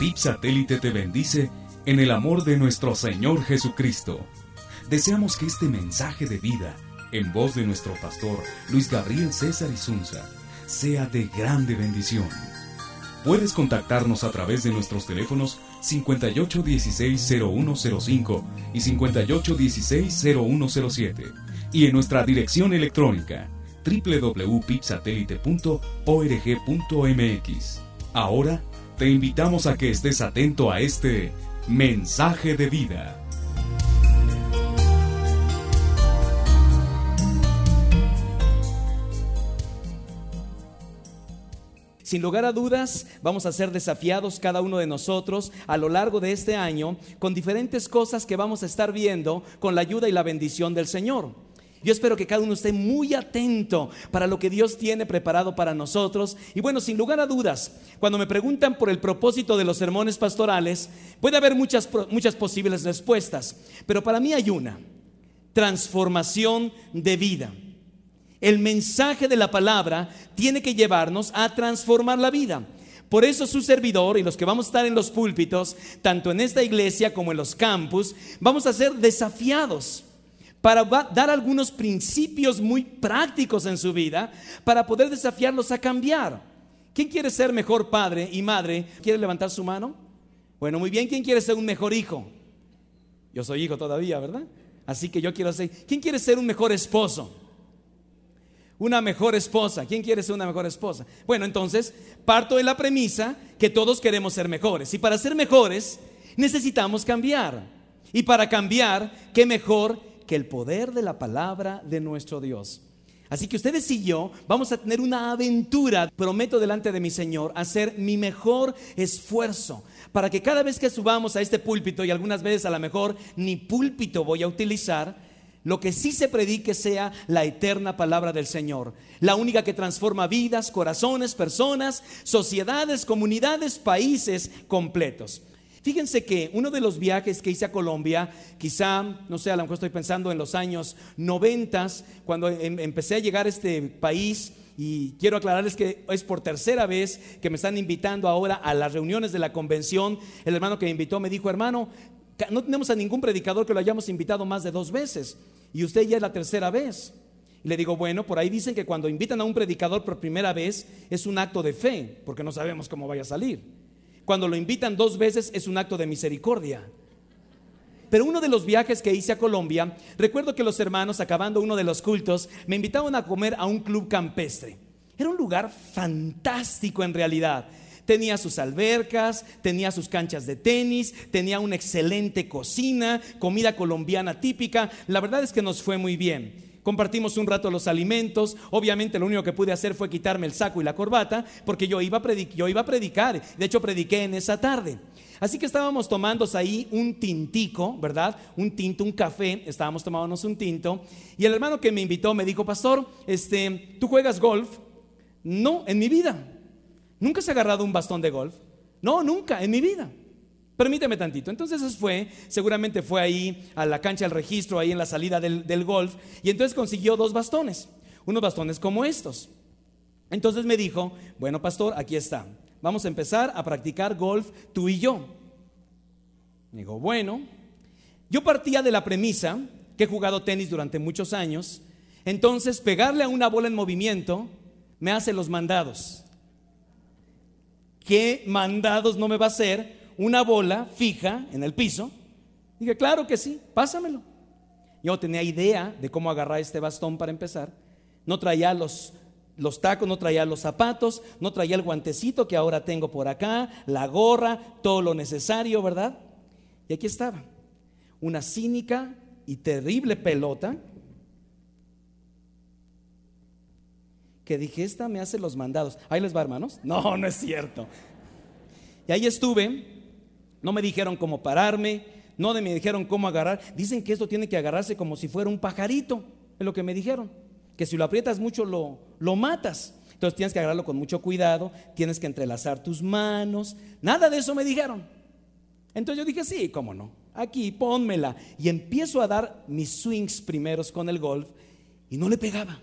PIP Satélite te bendice en el amor de nuestro Señor Jesucristo. Deseamos que este mensaje de vida, en voz de nuestro pastor Luis Gabriel César Isunza, sea de grande bendición. Puedes contactarnos a través de nuestros teléfonos 5816-0105 y 5816-0107 y en nuestra dirección electrónica www.pipsatélite.org.mx. Ahora te invitamos a que estés atento a este mensaje de vida. Sin lugar a dudas, vamos a ser desafiados cada uno de nosotros a lo largo de este año con diferentes cosas que vamos a estar viendo con la ayuda y la bendición del Señor. Yo espero que cada uno esté muy atento para lo que Dios tiene preparado para nosotros. Y bueno, sin lugar a dudas, cuando me preguntan por el propósito de los sermones pastorales, puede haber muchas, muchas posibles respuestas, pero para mí hay una, transformación de vida. El mensaje de la palabra tiene que llevarnos a transformar la vida. Por eso su servidor y los que vamos a estar en los púlpitos, tanto en esta iglesia como en los campus, vamos a ser desafiados para dar algunos principios muy prácticos en su vida para poder desafiarlos a cambiar. ¿Quién quiere ser mejor padre y madre? ¿Quiere levantar su mano? Bueno, muy bien. ¿Quién quiere ser un mejor hijo? Yo soy hijo todavía, ¿verdad? Así que yo quiero ser. ¿Quién quiere ser un mejor esposo? una mejor esposa. ¿Quién quiere ser una mejor esposa? Bueno, entonces parto de la premisa que todos queremos ser mejores. Y para ser mejores necesitamos cambiar. Y para cambiar, ¿qué mejor que el poder de la palabra de nuestro Dios? Así que ustedes y yo vamos a tener una aventura, prometo delante de mi Señor, hacer mi mejor esfuerzo para que cada vez que subamos a este púlpito, y algunas veces a lo mejor ni púlpito voy a utilizar, lo que sí se predique sea la eterna palabra del Señor, la única que transforma vidas, corazones, personas, sociedades, comunidades, países completos. Fíjense que uno de los viajes que hice a Colombia, quizá, no sé, a lo mejor estoy pensando en los años noventas, cuando em, empecé a llegar a este país, y quiero aclararles que es por tercera vez que me están invitando ahora a las reuniones de la convención. El hermano que me invitó me dijo, hermano, no tenemos a ningún predicador que lo hayamos invitado más de dos veces. Y usted ya es la tercera vez. Y le digo, bueno, por ahí dicen que cuando invitan a un predicador por primera vez es un acto de fe, porque no sabemos cómo vaya a salir. Cuando lo invitan dos veces es un acto de misericordia. Pero uno de los viajes que hice a Colombia, recuerdo que los hermanos, acabando uno de los cultos, me invitaban a comer a un club campestre. Era un lugar fantástico en realidad. Tenía sus albercas, tenía sus canchas de tenis, tenía una excelente cocina, comida colombiana típica. La verdad es que nos fue muy bien. Compartimos un rato los alimentos. Obviamente lo único que pude hacer fue quitarme el saco y la corbata porque yo iba a, yo iba a predicar. De hecho, prediqué en esa tarde. Así que estábamos tomando ahí un tintico, ¿verdad? Un tinto, un café, estábamos tomándonos un tinto. Y el hermano que me invitó me dijo, pastor, este, ¿tú juegas golf? No, en mi vida. ¿Nunca se ha agarrado un bastón de golf? No, nunca, en mi vida. Permíteme tantito. Entonces fue, seguramente fue ahí a la cancha del registro, ahí en la salida del, del golf, y entonces consiguió dos bastones, unos bastones como estos. Entonces me dijo, bueno pastor, aquí está, vamos a empezar a practicar golf tú y yo. Digo, bueno, yo partía de la premisa que he jugado tenis durante muchos años, entonces pegarle a una bola en movimiento me hace los mandados. ¿qué mandados no me va a hacer una bola fija en el piso? Dije, claro que sí, pásamelo. Yo tenía idea de cómo agarrar este bastón para empezar. No traía los, los tacos, no traía los zapatos, no traía el guantecito que ahora tengo por acá, la gorra, todo lo necesario, ¿verdad? Y aquí estaba, una cínica y terrible pelota que dije, esta me hace los mandados. Ahí les va, hermanos. No, no es cierto. Y ahí estuve, no me dijeron cómo pararme, no me dijeron cómo agarrar. Dicen que esto tiene que agarrarse como si fuera un pajarito, es lo que me dijeron. Que si lo aprietas mucho lo, lo matas. Entonces tienes que agarrarlo con mucho cuidado, tienes que entrelazar tus manos. Nada de eso me dijeron. Entonces yo dije, sí, cómo no. Aquí, pónmela. Y empiezo a dar mis swings primeros con el golf y no le pegaba.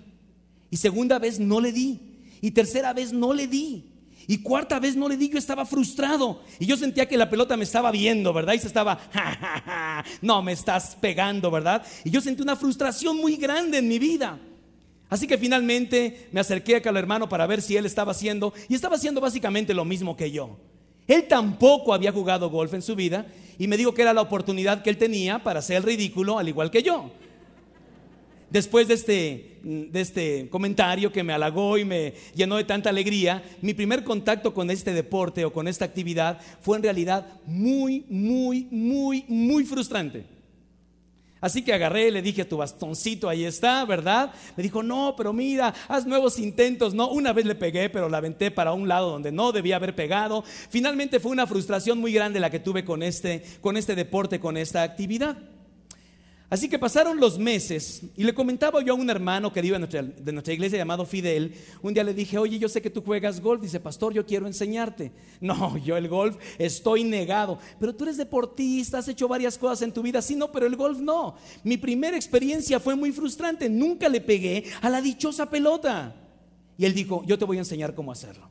Y segunda vez no le di. Y tercera vez no le di. Y cuarta vez no le di, estaba frustrado. Y yo sentía que la pelota me estaba viendo, ¿verdad? Y se estaba, no, me estás pegando, ¿verdad? Y yo sentí una frustración muy grande en mi vida. Así que finalmente me acerqué a cada hermano para ver si él estaba haciendo, y estaba haciendo básicamente lo mismo que yo. Él tampoco había jugado golf en su vida y me dijo que era la oportunidad que él tenía para hacer el ridículo al igual que yo. Después de este, de este comentario que me halagó y me llenó de tanta alegría, mi primer contacto con este deporte o con esta actividad fue en realidad muy, muy, muy, muy frustrante. Así que agarré, le dije, tu bastoncito ahí está, ¿verdad? Me dijo, no, pero mira, haz nuevos intentos. No, una vez le pegué, pero la aventé para un lado donde no debía haber pegado. Finalmente fue una frustración muy grande la que tuve con este, con este deporte, con esta actividad. Así que pasaron los meses y le comentaba yo a un hermano querido de nuestra, de nuestra, iglesia llamado Fidel, un día le dije, oye, yo sé que tú juegas golf, dice, pastor, yo quiero enseñarte. No, yo el golf estoy negado, pero tú eres deportista, has hecho varias cosas en tu vida, sí, no, pero el golf no. Mi primera experiencia fue muy frustrante, nunca le pegué a la dichosa pelota. Y él dijo, yo te voy a enseñar cómo hacerlo.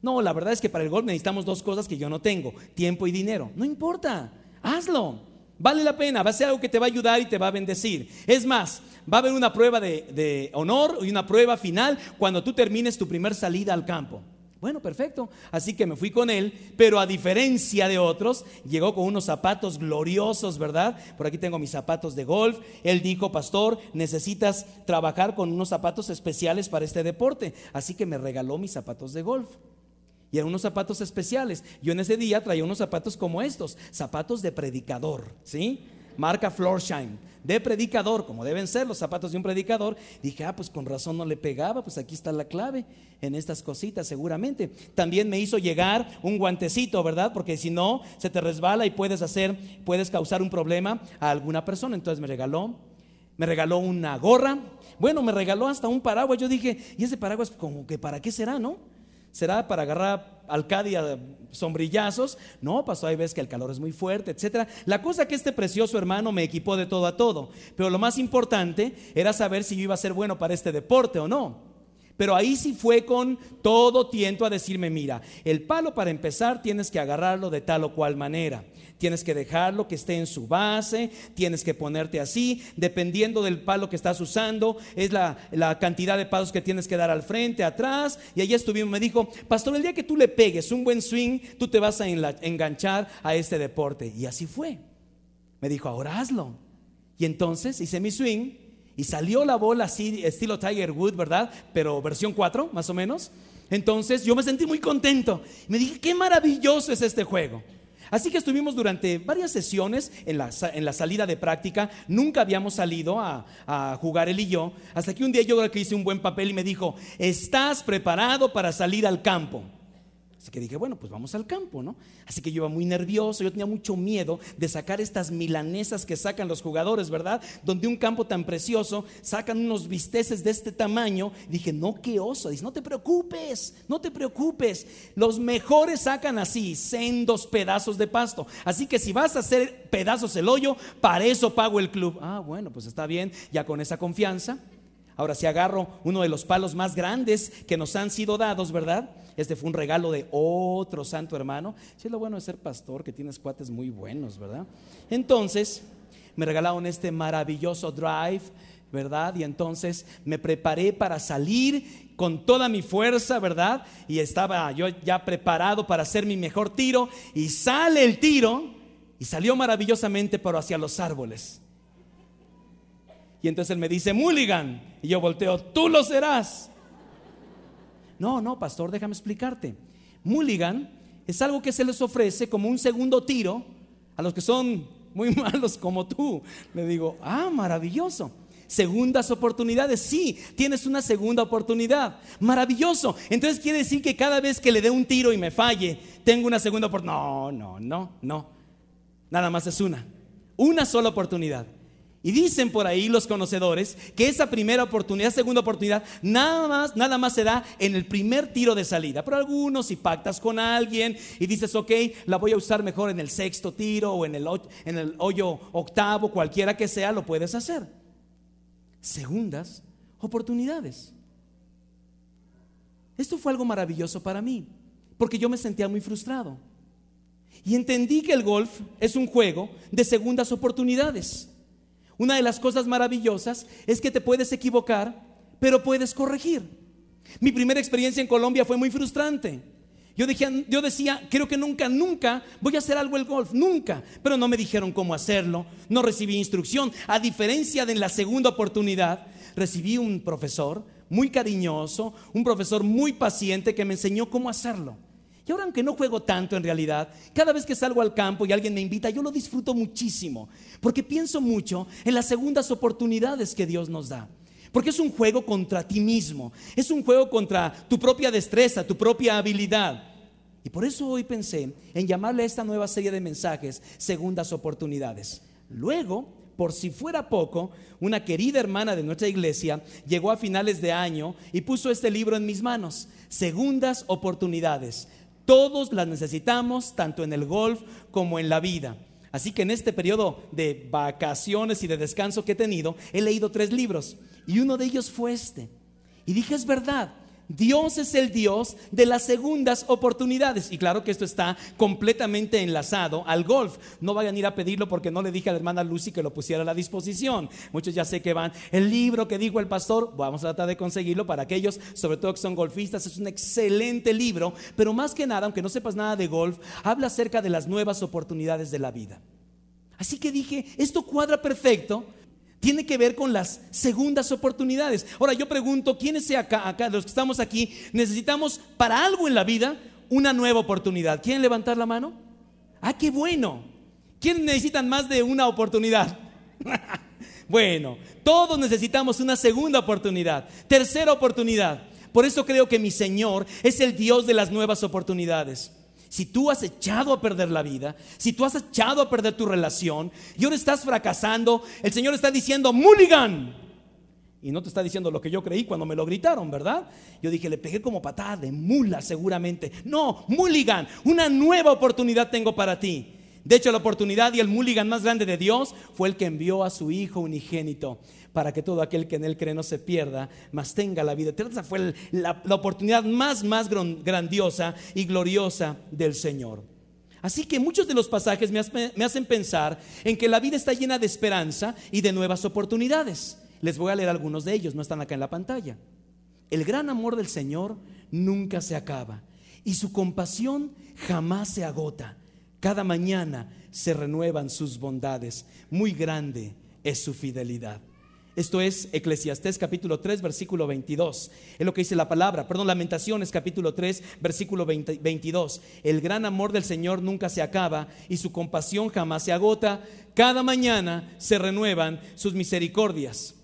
No, la verdad es que para el golf necesitamos dos cosas que yo no tengo, tiempo y dinero. No importa, hazlo. Vale la pena, va a ser algo que te va a ayudar y te va a bendecir. Es más, va a haber una prueba de, honor y una prueba final cuando tú termines tu primer salida al campo. Bueno, perfecto. Así que me fui con él, pero a diferencia de otros, llegó con unos zapatos gloriosos, ¿verdad? Por aquí tengo mis zapatos de golf. Él dijo, pastor, necesitas trabajar con unos zapatos especiales para este deporte. Así que me regaló mis zapatos de golf. Y eran unos zapatos especiales. Yo en ese día traía unos zapatos como estos, zapatos de predicador, ¿sí? Marca Florsheim, de predicador, como deben ser los zapatos de un predicador. Dije, ah, pues con razón no le pegaba, pues aquí está la clave en estas cositas seguramente. También me hizo llegar un guantecito, ¿verdad? Porque si no, se te resbala y puedes hacer, puedes causar un problema a alguna persona. Entonces me regaló, me regaló una gorra. Bueno, me regaló hasta un paraguas. Yo dije, ¿y ese paraguas como que para qué será, no? ¿Será para agarrar alcadia sombrillazos? No, pasó, ahí ves que el calor es muy fuerte, etc. La cosa que este precioso hermano me equipó de todo a todo. Pero lo más importante era saber si yo iba a ser bueno para este deporte o no. Pero ahí sí fue con todo tiento a decirme, mira, el palo para empezar tienes que agarrarlo de tal o cual manera. Tienes que dejarlo que esté en su base, tienes que ponerte así, dependiendo del palo que estás usando, es la, cantidad de palos que tienes que dar al frente, atrás. Y ahí estuvimos, me dijo, pastor, el día que tú le pegues un buen swing, tú te vas a enganchar a este deporte. Y así fue. Me dijo, ahora hazlo. Y entonces hice mi swing y salió la bola así, estilo Tiger Wood, ¿verdad? Pero versión 4, más o menos. Entonces yo me sentí muy contento. Me dije, qué maravilloso es este juego. Así que estuvimos durante varias sesiones en la, en la salida de práctica. Nunca habíamos salido a, a, jugar él y yo. Hasta que un día yo creo que hice un buen papel y me dijo, ¿estás preparado para salir al campo? Así que dije, bueno, pues vamos al campo, ¿no? Así que yo iba muy nervioso, yo tenía mucho miedo de sacar estas milanesas que sacan los jugadores, ¿verdad? Donde un campo tan precioso sacan unos bisteces de este tamaño. Dije, no, qué oso. Dice, no te preocupes, no te preocupes. Los mejores sacan así, sendos pedazos de pasto. Así que si vas a hacer pedazos el hoyo, para eso pago el club. Ah, bueno, pues está bien, ya con esa confianza. Ahora, si agarro uno de los palos más grandes que nos han sido dados, ¿verdad? Este fue un regalo de otro santo hermano. Si es lo bueno de ser pastor, que tienes cuates muy buenos, ¿verdad? Entonces, me regalaron este maravilloso drive, ¿verdad? Y entonces me preparé para salir con toda mi fuerza, ¿verdad? Y estaba yo ya preparado para hacer mi mejor tiro. Y sale el tiro y salió maravillosamente, pero hacia los árboles. Y entonces él me dice, Mulligan. Y yo volteo, tú lo serás. No, no, pastor, déjame explicarte. Mulligan es algo que se les ofrece como un segundo tiro a los que son muy malos como tú. Le digo, ah, maravilloso. Segundas oportunidades, sí, tienes una segunda oportunidad. Maravilloso. Entonces quiere decir que cada vez que le dé un tiro y me falle, tengo una segunda oportunidad. No, no, no, no. Nada más es una. Una sola oportunidad. Y dicen por ahí los conocedores que esa primera oportunidad, segunda oportunidad, nada más, nada más se da en el primer tiro de salida. Pero algunos, si pactas con alguien y dices, ok, la voy a usar mejor en el sexto tiro o en el, en el hoyo octavo, cualquiera que sea, lo puedes hacer. Segundas oportunidades. Esto fue algo maravilloso para mí. porque yo me sentía muy frustrado. Y entendí que el golf es un juego de segundas oportunidades. Una de las cosas maravillosas es que te puedes equivocar, pero puedes corregir. Mi primera experiencia en Colombia fue muy frustrante. Yo, yo decía, creo que nunca, nunca voy a hacer algo el golf, nunca. Pero no me dijeron cómo hacerlo, no recibí instrucción. A diferencia de la segunda oportunidad, recibí un profesor muy cariñoso, un profesor muy paciente que me enseñó cómo hacerlo. Y ahora aunque no juego tanto en realidad, cada vez que salgo al campo y alguien me invita, yo lo disfruto muchísimo, porque pienso mucho en las segundas oportunidades que Dios nos da. Porque es un juego contra ti mismo, es un juego contra tu propia destreza, tu propia habilidad. Y por eso hoy pensé en llamarle a esta nueva serie de mensajes segundas oportunidades. Luego, por si fuera poco, una querida hermana de nuestra iglesia llegó a finales de año y puso este libro en mis manos, Segundas oportunidades todos las necesitamos, tanto en el golf como en la vida. Así que en este periodo de vacaciones y de descanso que he tenido, he leído tres libros y uno de ellos fue este. Y dije, es verdad, Dios es el Dios de las segundas oportunidades. Y claro que esto está completamente enlazado al golf. No vayan a ir a pedirlo porque no le dije a la hermana Lucy que lo pusiera a la disposición. Muchos ya sé que van. El libro que dijo el pastor, vamos a tratar de conseguirlo para aquellos, sobre todo que son golfistas. Es un excelente libro. Pero más que nada, aunque no sepas nada de golf, habla acerca de las nuevas oportunidades de la vida. Así que dije, esto cuadra perfecto tiene que ver con las segundas oportunidades. Ahora yo pregunto, ¿quiénes acá, acá, los que estamos aquí, necesitamos para algo en la vida una nueva oportunidad? ¿Quieren levantar la mano? Ah, qué bueno. ¿Quiénes necesitan más de una oportunidad? bueno, todos necesitamos una segunda oportunidad, tercera oportunidad. Por eso creo que mi Señor es el Dios de las nuevas oportunidades si tú has echado a perder la vida, si tú has echado a perder tu relación y ahora estás fracasando, el Señor está diciendo, Mulligan. Y no te está diciendo lo que yo creí cuando me lo gritaron, ¿verdad? Yo dije, le pegué como patada de mula seguramente. No, Mulligan, una nueva oportunidad tengo para ti. De hecho, la oportunidad y el mulligan más grande de Dios fue el que envió a su Hijo unigénito para que todo aquel que en él cree no se pierda, mas tenga la vida eterna. Fue la, oportunidad más, más grandiosa y gloriosa del Señor. Así que muchos de los pasajes me hacen pensar en que la vida está llena de esperanza y de nuevas oportunidades. Les voy a leer algunos de ellos, no están acá en la pantalla. El gran amor del Señor nunca se acaba y su compasión jamás se agota. Cada mañana se renuevan sus bondades. Muy grande es su fidelidad. Esto es Eclesiastés capítulo 3, versículo 22. Es lo que dice la palabra. Perdón, Lamentaciones capítulo 3, versículo 22. El gran amor del Señor nunca se acaba y su compasión jamás se agota. Cada mañana se renuevan sus misericordias.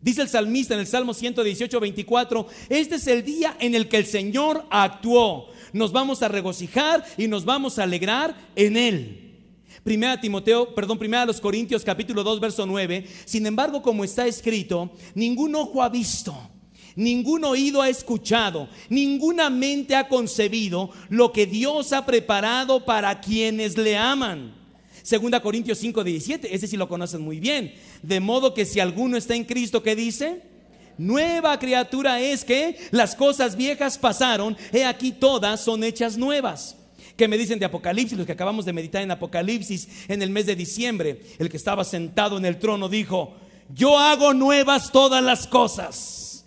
Dice el salmista en el Salmo 118, 24, este es el día en el que el Señor actuó nos vamos a regocijar y nos vamos a alegrar en Él. Primera Timoteo, perdón, primera los Corintios capítulo 2 verso 9. Sin embargo, como está escrito, ningún ojo ha visto, ningún oído ha escuchado, ninguna mente ha concebido lo que Dios ha preparado para quienes le aman. Segunda Corintios 5, 17, ese sí lo conocen muy bien. De modo que si alguno está en Cristo, ¿qué dice? Nueva criatura es que las cosas viejas pasaron, he aquí todas son hechas nuevas. Que me dicen de Apocalipsis, los que acabamos de meditar en Apocalipsis en el mes de diciembre? El que estaba sentado en el trono dijo, yo hago nuevas todas las cosas.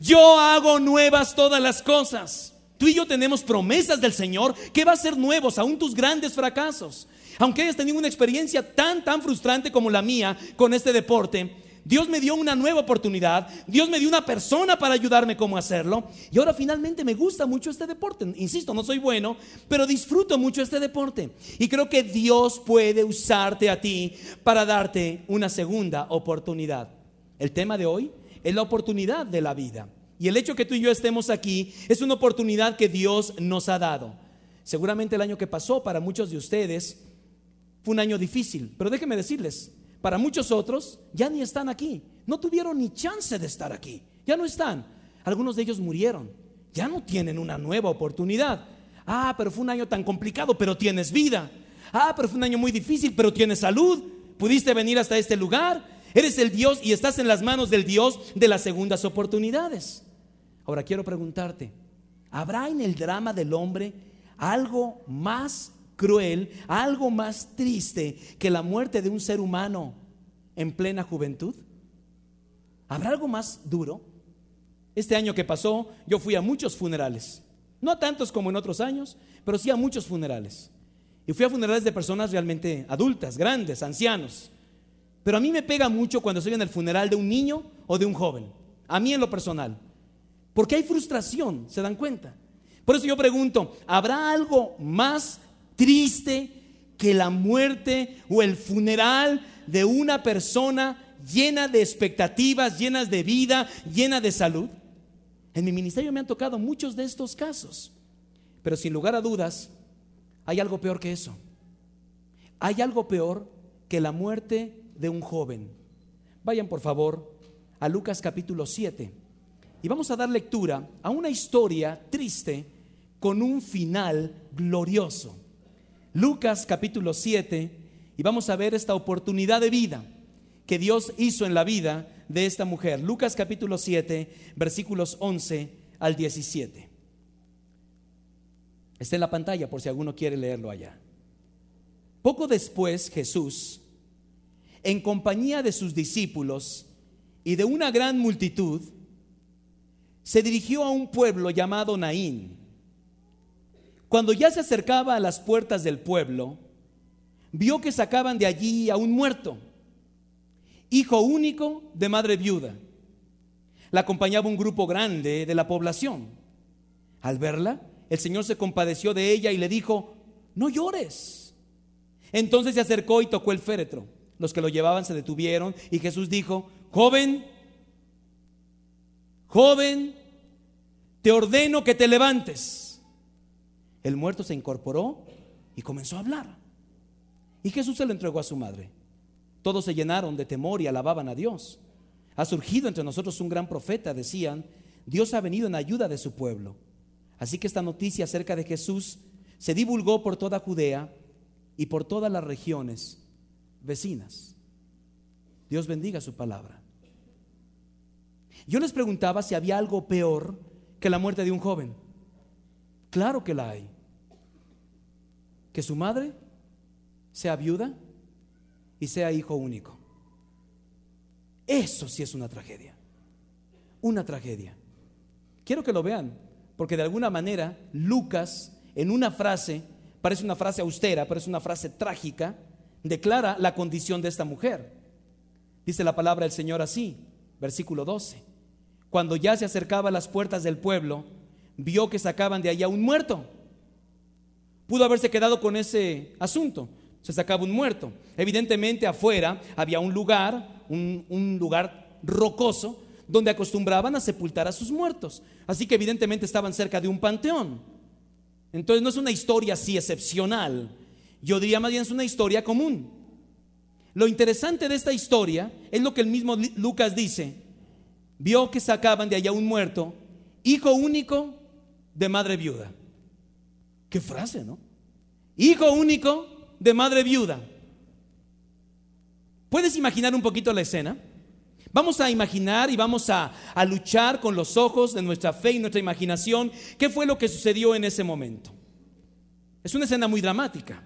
Yo hago nuevas todas las cosas. Tú y yo tenemos promesas del Señor que va a ser nuevos, aún tus grandes fracasos. Aunque hayas tenido una experiencia tan, tan frustrante como la mía con este deporte, Dios me dio una nueva oportunidad, Dios me dio una persona para ayudarme cómo hacerlo y ahora finalmente me gusta mucho este deporte. Insisto, no soy bueno, pero disfruto mucho este deporte y creo que Dios puede usarte a ti para darte una segunda oportunidad. El tema de hoy es la oportunidad de la vida y el hecho que tú y yo estemos aquí es una oportunidad que Dios nos ha dado. Seguramente el año que pasó para muchos de ustedes fue un año difícil, pero déjenme decirles, para muchos otros ya ni están aquí. No tuvieron ni chance de estar aquí. Ya no están. Algunos de ellos murieron. Ya no tienen una nueva oportunidad. Ah, pero fue un año tan complicado, pero tienes vida. Ah, pero fue un año muy difícil, pero tienes salud. Pudiste venir hasta este lugar. Eres el Dios y estás en las manos del Dios de las segundas oportunidades. Ahora quiero preguntarte, ¿habrá en el drama del hombre algo más cruel, algo más triste que la muerte de un ser humano en plena juventud? ¿Habrá algo más duro? Este año que pasó, yo fui a muchos funerales. No tantos como en otros años, pero sí a muchos funerales. Y fui a funerales de personas realmente adultas, grandes, ancianos. Pero a mí me pega mucho cuando estoy en el funeral de un niño o de un joven. A mí en lo personal. Porque hay frustración, ¿se dan cuenta? Por eso yo pregunto, ¿habrá algo más triste que la muerte o el funeral de una persona llena de expectativas, llenas de vida, llena de salud? En mi ministerio me han tocado muchos de estos casos, pero sin lugar a dudas, hay algo peor que eso. Hay algo peor que la muerte de un joven. Vayan por favor a Lucas capítulo 7 y vamos a dar lectura a una historia triste con un final glorioso. Lucas capítulo 7 y vamos a ver esta oportunidad de vida que Dios hizo en la vida de esta mujer. Lucas capítulo 7 versículos 11 al 17. Está en la pantalla por si alguno quiere leerlo allá. Poco después Jesús, en compañía de sus discípulos y de una gran multitud, se dirigió a un pueblo llamado Naín cuando ya se acercaba a las puertas del pueblo, vio que sacaban de allí a un muerto, hijo único de madre viuda. La acompañaba un grupo grande de la población. Al verla, el Señor se compadeció de ella y le dijo, no llores. Entonces se acercó y tocó el féretro. Los que lo llevaban se detuvieron y Jesús dijo, joven, joven, te ordeno que te levantes. El muerto se incorporó y comenzó a hablar. Y Jesús se lo entregó a su madre. Todos se llenaron de temor y alababan a Dios. Ha surgido entre nosotros un gran profeta, decían. Dios ha venido en ayuda de su pueblo. Así que esta noticia acerca de Jesús se divulgó por toda Judea y por todas las regiones vecinas. Dios bendiga su palabra. Yo les preguntaba si había algo peor que la muerte de un joven. Claro que la hay. Que su madre sea viuda y sea hijo único. Eso sí es una tragedia. Una tragedia. Quiero que lo vean, porque de alguna manera Lucas, en una frase, parece una frase austera, pero es una frase trágica, declara la condición de esta mujer. Dice la palabra del Señor así, versículo 12. Cuando ya se acercaba a las puertas del pueblo, vio que sacaban de allá un muerto. Pudo haberse quedado con ese asunto. Se sacaba un muerto. Evidentemente afuera había un lugar, un, lugar rocoso, donde acostumbraban a sepultar a sus muertos. Así que evidentemente estaban cerca de un panteón. Entonces no es una historia así excepcional. Yo diría más bien es una historia común. Lo interesante de esta historia es lo que el mismo Lucas dice. Vio que sacaban de allá un muerto, hijo único de madre viuda. Qué frase, ¿no? Hijo único de madre viuda. ¿Puedes imaginar un poquito la escena? Vamos a imaginar y vamos a, a, luchar con los ojos de nuestra fe y nuestra imaginación qué fue lo que sucedió en ese momento. Es una escena muy dramática.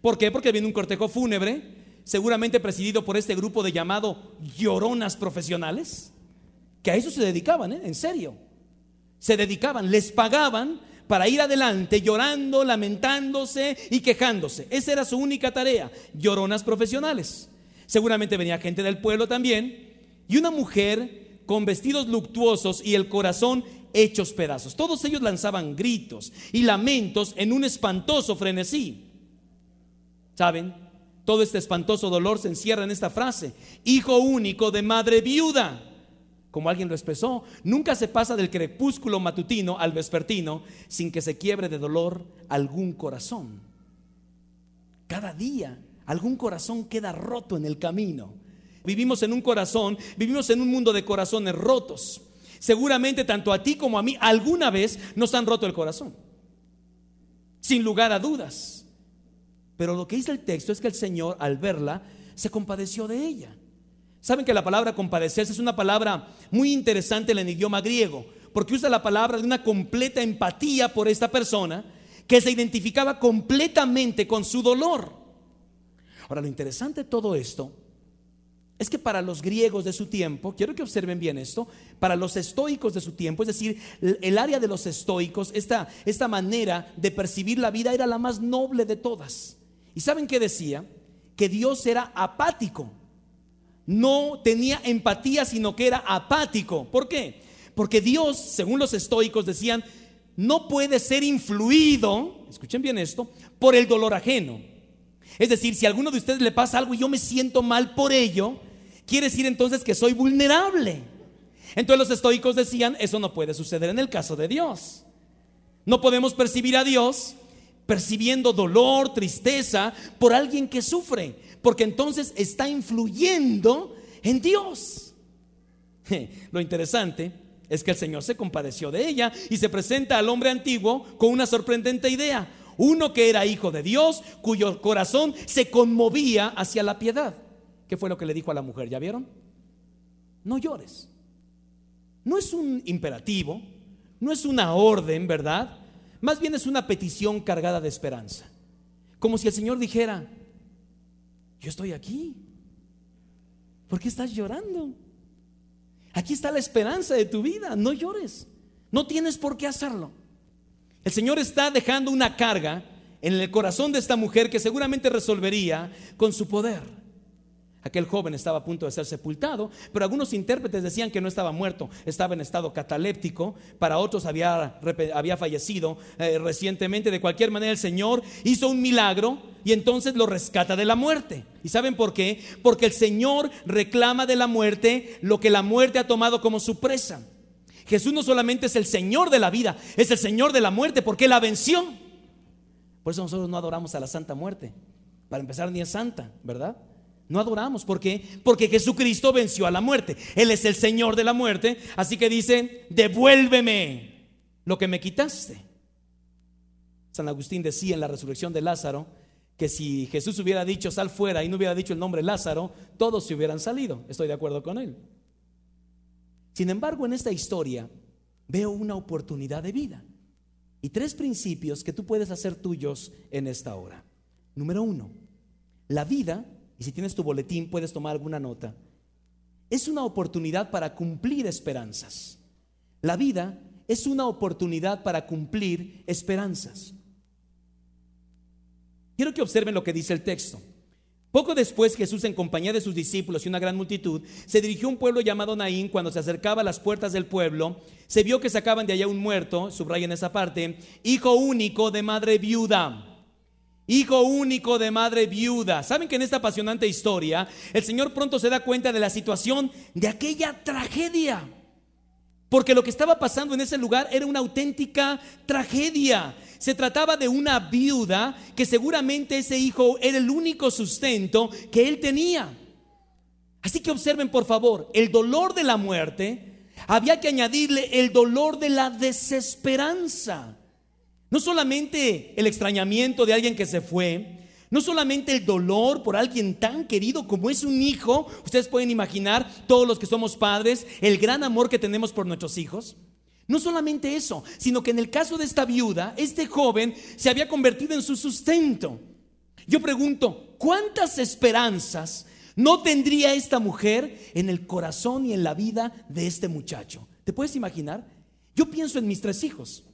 ¿Por qué? Porque viene un cortejo fúnebre, seguramente presidido por este grupo de llamado lloronas profesionales, que a eso se dedicaban, ¿eh? en serio se dedicaban, les pagaban para ir adelante llorando, lamentándose y quejándose. Esa era su única tarea, lloronas profesionales. Seguramente venía gente del pueblo también y una mujer con vestidos luctuosos y el corazón hechos pedazos. Todos ellos lanzaban gritos y lamentos en un espantoso frenesí. ¿Saben? Todo este espantoso dolor se encierra en esta frase, hijo único de madre viuda como alguien lo expresó, nunca se pasa del crepúsculo matutino al vespertino sin que se quiebre de dolor algún corazón. Cada día algún corazón queda roto en el camino. Vivimos en un corazón, vivimos en un mundo de corazones rotos. Seguramente tanto a ti como a mí alguna vez nos han roto el corazón. Sin lugar a dudas. Pero lo que dice el texto es que el Señor al verla se compadeció de ella. Saben que la palabra compadecerse es una palabra muy interesante en el idioma griego, porque usa la palabra de una completa empatía por esta persona que se identificaba completamente con su dolor. Ahora, lo interesante de todo esto es que para los griegos de su tiempo, quiero que observen bien esto, para los estoicos de su tiempo, es decir, el área de los estoicos, esta, esta manera de percibir la vida era la más noble de todas. ¿Y saben qué decía? Que Dios era apático. No tenía empatía, sino que era apático. ¿Por qué? Porque Dios, según los estoicos decían, no puede ser influido, escuchen bien esto, por el dolor ajeno. Es decir, si a alguno de ustedes le pasa algo y yo me siento mal por ello, quiere decir entonces que soy vulnerable. Entonces los estoicos decían, eso no puede suceder en el caso de Dios. No podemos percibir a Dios percibiendo dolor, tristeza por alguien que sufre, porque entonces está influyendo en Dios. Lo interesante es que el Señor se compadeció de ella y se presenta al hombre antiguo con una sorprendente idea. Uno que era hijo de Dios, cuyo corazón se conmovía hacia la piedad. ¿Qué fue lo que le dijo a la mujer? ¿Ya vieron? No llores. No es un imperativo, no es una orden, ¿verdad? Más bien es una petición cargada de esperanza. Como si el Señor dijera, yo estoy aquí. ¿Por qué estás llorando? Aquí está la esperanza de tu vida. No llores. No tienes por qué hacerlo. El Señor está dejando una carga en el corazón de esta mujer que seguramente resolvería con su poder. Aquel joven estaba a punto de ser sepultado, pero algunos intérpretes decían que no estaba muerto, estaba en estado cataléptico, para otros había, había fallecido eh, recientemente. De cualquier manera, el Señor hizo un milagro y entonces lo rescata de la muerte. ¿Y saben por qué? Porque el Señor reclama de la muerte lo que la muerte ha tomado como su presa. Jesús no solamente es el Señor de la vida, es el Señor de la muerte porque la venció. Por eso nosotros no adoramos a la Santa Muerte. Para empezar, ni es santa, ¿verdad? No adoramos. ¿Por qué? Porque Jesucristo venció a la muerte. Él es el Señor de la muerte. Así que dice, devuélveme lo que me quitaste. San Agustín decía en la resurrección de Lázaro que si Jesús hubiera dicho sal fuera y no hubiera dicho el nombre Lázaro, todos se hubieran salido. Estoy de acuerdo con él. Sin embargo, en esta historia veo una oportunidad de vida y tres principios que tú puedes hacer tuyos en esta hora. Número uno, la vida si tienes tu boletín puedes tomar alguna nota, es una oportunidad para cumplir esperanzas. La vida es una oportunidad para cumplir esperanzas. Quiero que observen lo que dice el texto. Poco después Jesús en compañía de sus discípulos y una gran multitud se dirigió a un pueblo llamado Naín. Cuando se acercaba a las puertas del pueblo, se vio que sacaban de allá un muerto, subrayen esa parte, hijo único de madre viuda hijo único de madre viuda. Saben que en esta apasionante historia el Señor pronto se da cuenta de la situación de aquella tragedia. Porque lo que estaba pasando en ese lugar era una auténtica tragedia. Se trataba de una viuda que seguramente ese hijo era el único sustento que él tenía. Así que observen por favor, el dolor de la muerte había que añadirle el dolor de la desesperanza. No solamente el extrañamiento de alguien que se fue, no solamente el dolor por alguien tan querido como es un hijo, ustedes pueden imaginar, todos los que somos padres, el gran amor que tenemos por nuestros hijos. No solamente eso, sino que en el caso de esta viuda, este joven se había convertido en su sustento. Yo pregunto, ¿cuántas esperanzas no tendría esta mujer en el corazón y en la vida de este muchacho? ¿Te puedes imaginar? Yo pienso en mis tres hijos.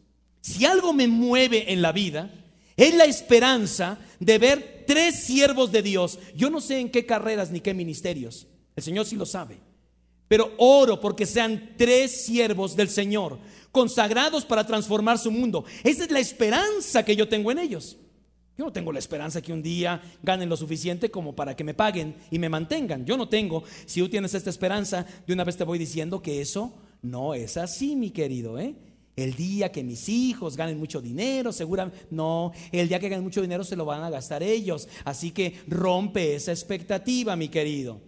Si algo me mueve en la vida, es la esperanza de ver tres siervos de Dios. Yo no sé en qué carreras ni qué ministerios. El Señor sí lo sabe. Pero oro porque sean tres siervos del Señor, consagrados para transformar su mundo. Esa es la esperanza que yo tengo en ellos. Yo no tengo la esperanza que un día ganen lo suficiente como para que me paguen y me mantengan. Yo no tengo. Si tú tienes esta esperanza, de una vez te voy diciendo que eso no es así, mi querido. ¿eh? El día que mis hijos ganen mucho dinero, seguramente, no, el día que ganen mucho dinero se lo van a gastar ellos. Así que rompe esa expectativa, mi querido.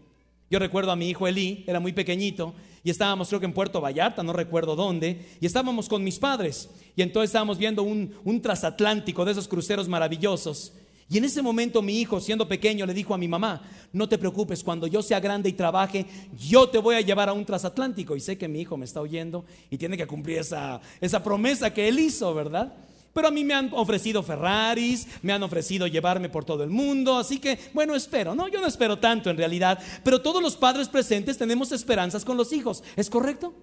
Yo recuerdo a mi hijo Eli, era muy pequeñito, y estábamos creo que en Puerto Vallarta, no recuerdo dónde, y estábamos con mis padres, y entonces estábamos viendo un, un transatlántico de esos cruceros maravillosos. Y en ese momento mi hijo, siendo pequeño, le dijo a mi mamá, no te preocupes, cuando yo sea grande y trabaje, yo te voy a llevar a un transatlántico. Y sé que mi hijo me está oyendo y tiene que cumplir esa, esa promesa que él hizo, ¿verdad? Pero a mí me han ofrecido Ferraris, me han ofrecido llevarme por todo el mundo, así que, bueno, espero. No, yo no espero tanto en realidad, pero todos los padres presentes tenemos esperanzas con los hijos, ¿es correcto?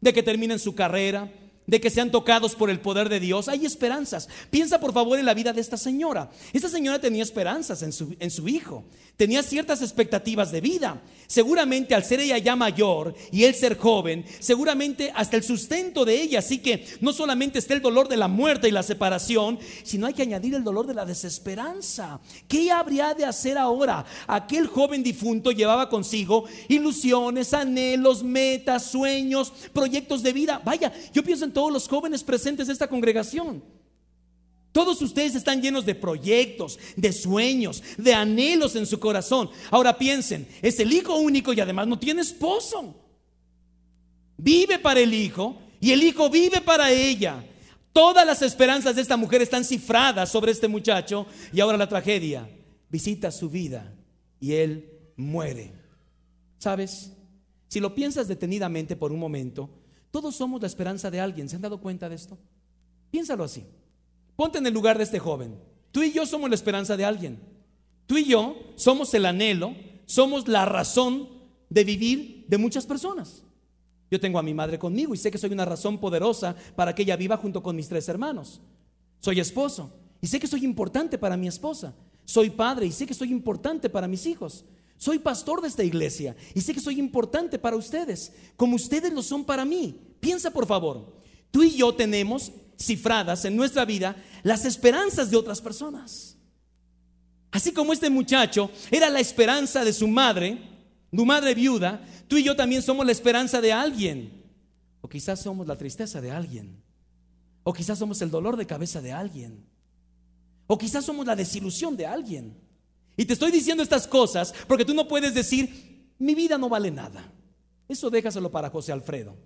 De que terminen su carrera, de que sean tocados por el poder de Dios. Hay esperanzas. Piensa por favor en la vida de esta señora. Esta señora tenía esperanzas en su, en su hijo. Tenía ciertas expectativas de vida. Seguramente al ser ella ya mayor y él ser joven, seguramente hasta el sustento de ella. Así que no solamente está el dolor de la muerte y la separación, sino hay que añadir el dolor de la desesperanza. ¿Qué habría de hacer ahora? Aquel joven difunto llevaba consigo ilusiones, anhelos, metas, sueños, proyectos de vida. Vaya, yo pienso en todos los jóvenes presentes de esta congregación. Todos ustedes están llenos de proyectos, de sueños, de anhelos en su corazón. Ahora piensen, es el hijo único y además no tiene esposo. Vive para el hijo y el hijo vive para ella. Todas las esperanzas de esta mujer están cifradas sobre este muchacho y ahora la tragedia. Visita su vida y él muere. ¿Sabes? Si lo piensas detenidamente por un momento, todos somos la esperanza de alguien. ¿Se han dado cuenta de esto? Piénsalo así. Ponte en el lugar de este joven. Tú y yo somos la esperanza de alguien. Tú y yo somos el anhelo, somos la razón de vivir de muchas personas. Yo tengo a mi madre conmigo y sé que soy una razón poderosa para que ella viva junto con mis tres hermanos. Soy esposo y sé que soy importante para mi esposa. Soy padre y sé que soy importante para mis hijos. Soy pastor de esta iglesia y sé que soy importante para ustedes, como ustedes lo son para mí. Piensa por favor, tú y yo tenemos cifradas en nuestra vida las esperanzas de otras personas. Así como este muchacho era la esperanza de su madre, tu madre viuda, tú y yo también somos la esperanza de alguien. O quizás somos la tristeza de alguien. O quizás somos el dolor de cabeza de alguien. O quizás somos la desilusión de alguien. Y te estoy diciendo estas cosas porque tú no puedes decir, mi vida no vale nada. Eso déjaselo para José Alfredo.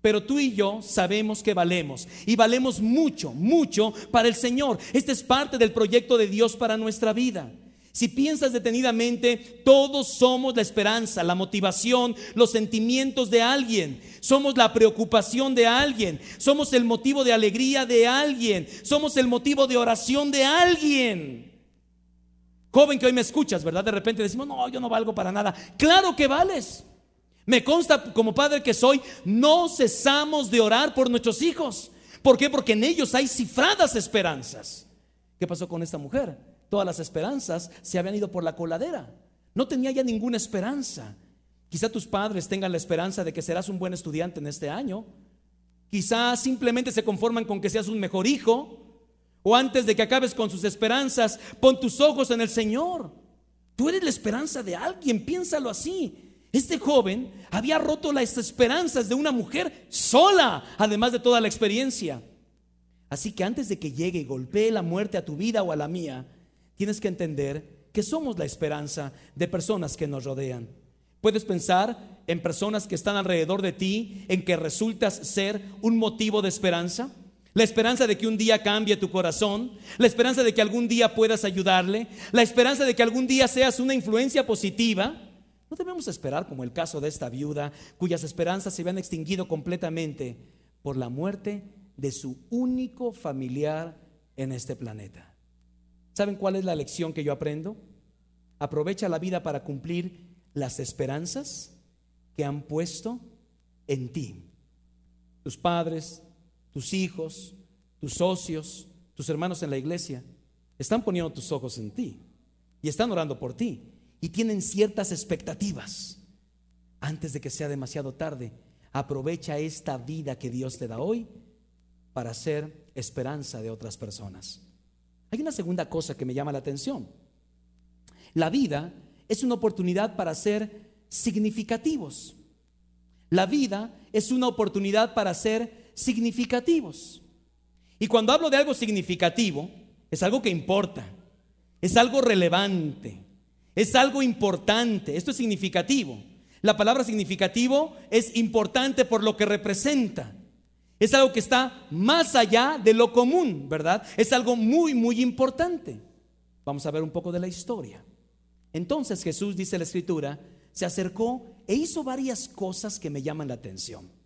Pero tú y yo sabemos que valemos y valemos mucho, mucho para el Señor. Este es parte del proyecto de Dios para nuestra vida. Si piensas detenidamente, todos somos la esperanza, la motivación, los sentimientos de alguien. Somos la preocupación de alguien. Somos el motivo de alegría de alguien. Somos el motivo de oración de alguien. Joven que hoy me escuchas, ¿verdad? De repente decimos, no, yo no valgo para nada. Claro que vales. Me consta como padre que soy, no cesamos de orar por nuestros hijos. ¿Por qué? Porque en ellos hay cifradas esperanzas. ¿Qué pasó con esta mujer? Todas las esperanzas se habían ido por la coladera. No tenía ya ninguna esperanza. Quizá tus padres tengan la esperanza de que serás un buen estudiante en este año. Quizá simplemente se conforman con que seas un mejor hijo. O antes de que acabes con sus esperanzas, pon tus ojos en el Señor. Tú eres la esperanza de alguien, piénsalo así. Este joven había roto las esperanzas de una mujer sola, además de toda la experiencia. Así que antes de que llegue y golpee la muerte a tu vida o a la mía, tienes que entender que somos la esperanza de personas que nos rodean. Puedes pensar en personas que están alrededor de ti, en que resultas ser un motivo de esperanza. La esperanza de que un día cambie tu corazón, la esperanza de que algún día puedas ayudarle, la esperanza de que algún día seas una influencia positiva. No debemos esperar como el caso de esta viuda cuyas esperanzas se habían extinguido completamente por la muerte de su único familiar en este planeta. ¿Saben cuál es la lección que yo aprendo? Aprovecha la vida para cumplir las esperanzas que han puesto en ti. Tus padres, tus hijos, tus socios, tus hermanos en la iglesia están poniendo tus ojos en ti y están orando por ti y tienen ciertas expectativas. Antes de que sea demasiado tarde, aprovecha esta vida que Dios te da hoy para ser esperanza de otras personas. Hay una segunda cosa que me llama la atención. La vida es una oportunidad para ser significativos. La vida es una oportunidad para ser significativos. Y cuando hablo de algo significativo, es algo que importa, es algo relevante, es algo importante, esto es significativo. La palabra significativo es importante por lo que representa. Es algo que está más allá de lo común, ¿verdad? Es algo muy, muy importante. Vamos a ver un poco de la historia. Entonces Jesús, dice la escritura, se acercó e hizo varias cosas que me llaman la atención.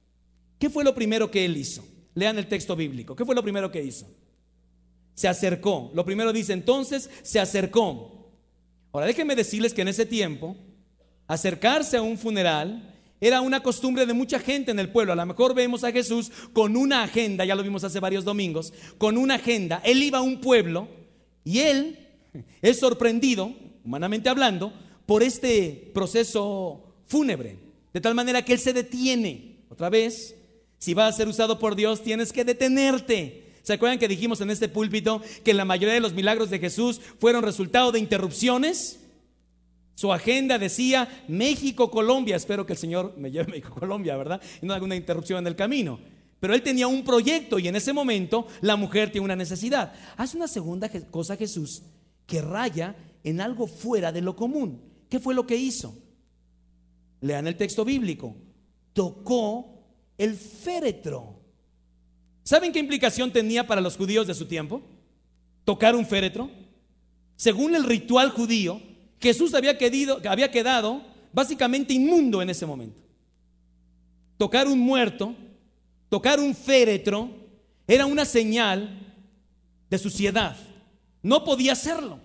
¿Qué fue lo primero que él hizo? Lean el texto bíblico. ¿Qué fue lo primero que hizo? se acercó. Lo primero dice, entonces se acercó. Ahora déjenme decirles que en ese tiempo, acercarse a un funeral era una costumbre de mucha gente en el pueblo. A lo mejor vemos a Jesús con una agenda, ya lo vimos hace varios domingos, con una agenda. Él iba a un pueblo y él es sorprendido, humanamente hablando, por este proceso fúnebre. De tal manera que él se detiene. Otra vez, si va a ser usado por Dios, tienes que detenerte. ¿Se acuerdan que dijimos en este púlpito que la mayoría de los milagros de Jesús fueron resultado de interrupciones? Su agenda decía México-Colombia. Espero que el Señor me lleve a México-Colombia, ¿verdad? Y no haga una interrupción en el camino. Pero él tenía un proyecto y en ese momento la mujer tiene una necesidad. Hace una segunda cosa Jesús que raya en algo fuera de lo común. ¿Qué fue lo que hizo? Lean el texto bíblico. Tocó el féretro. ¿Saben qué implicación tenía para los judíos de su tiempo? Tocar un féretro. Según el ritual judío, Jesús había, había quedado básicamente inmundo en ese momento. Tocar un muerto, tocar un féretro, era una señal de suciedad. No podía hacerlo.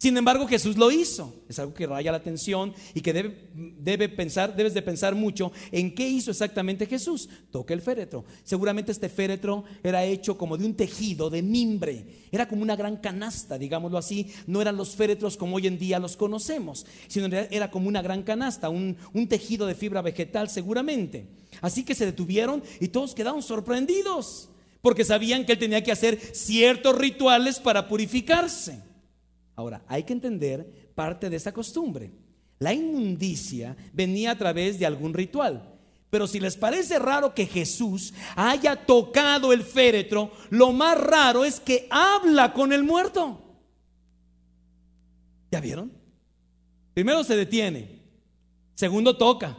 Sin embargo, Jesús lo hizo. Es algo que raya la atención y que debe, pensar, debes de pensar mucho en qué hizo exactamente Jesús. Toca el féretro. Seguramente este féretro era hecho como de un tejido de mimbre. Era como una gran canasta, digámoslo así. No eran los féretros como hoy en día los conocemos, sino era como una gran canasta, un tejido de fibra vegetal seguramente. Así que se detuvieron y todos quedaron sorprendidos porque sabían que él tenía que hacer ciertos rituales para purificarse. Ahora, hay que entender parte de esa costumbre. La inmundicia venía a través de algún ritual. Pero si les parece raro que Jesús haya tocado el féretro, lo más raro es que habla con el muerto. ¿Ya vieron? Primero se detiene, segundo toca.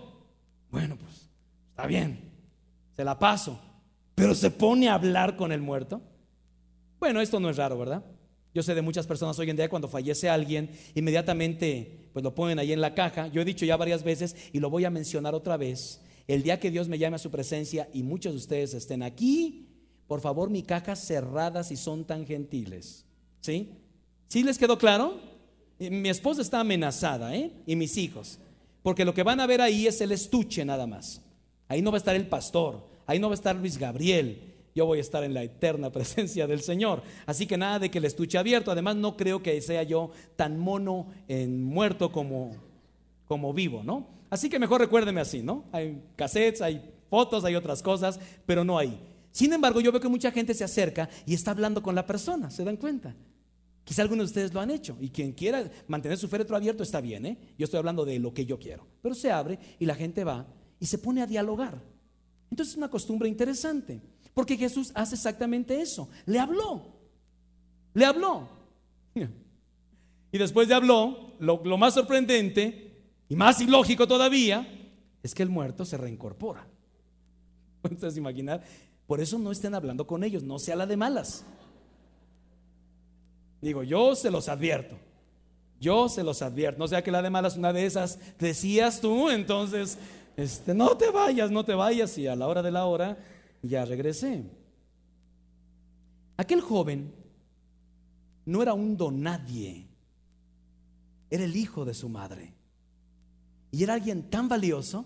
Bueno, pues está bien, se la paso. Pero se pone a hablar con el muerto. Bueno, esto no es raro, ¿verdad? Yo sé de muchas personas hoy en día cuando fallece alguien, inmediatamente pues lo ponen ahí en la caja. Yo he dicho ya varias veces y lo voy a mencionar otra vez. El día que Dios me llame a su presencia y muchos de ustedes estén aquí, por favor, mi caja cerrada si son tan gentiles. ¿Sí? ¿Sí les quedó claro? Mi esposa está amenazada, ¿eh? Y mis hijos. Porque lo que van a ver ahí es el estuche nada más. Ahí no va a estar el pastor, ahí no va a estar Luis Gabriel, yo voy a estar en la eterna presencia del Señor. Así que nada de que el estuche abierto. Además, no creo que sea yo tan mono en muerto como, como vivo, ¿no? Así que mejor recuérdeme así, ¿no? Hay cassettes, hay fotos, hay otras cosas, pero no hay. Sin embargo, yo veo que mucha gente se acerca y está hablando con la persona, ¿se dan cuenta? Quizá algunos de ustedes lo han hecho y quien quiera mantener su féretro abierto está bien, ¿eh? Yo estoy hablando de lo que yo quiero. Pero se abre y la gente va y se pone a dialogar. Entonces es una costumbre interesante. Porque Jesús hace exactamente eso. Le habló. Le habló. Y después de habló, lo, lo más sorprendente y más ilógico todavía es que el muerto se reincorpora. ¿Puedes imaginar? Por eso no estén hablando con ellos, no sea la de malas. Digo, yo se los advierto. Yo se los advierto. No sea que la de malas, una de esas, decías tú, entonces, este, no te vayas, no te vayas. Y a la hora de la hora, ya regresé. Aquel joven no era un don nadie, era el hijo de su madre. Y era alguien tan valioso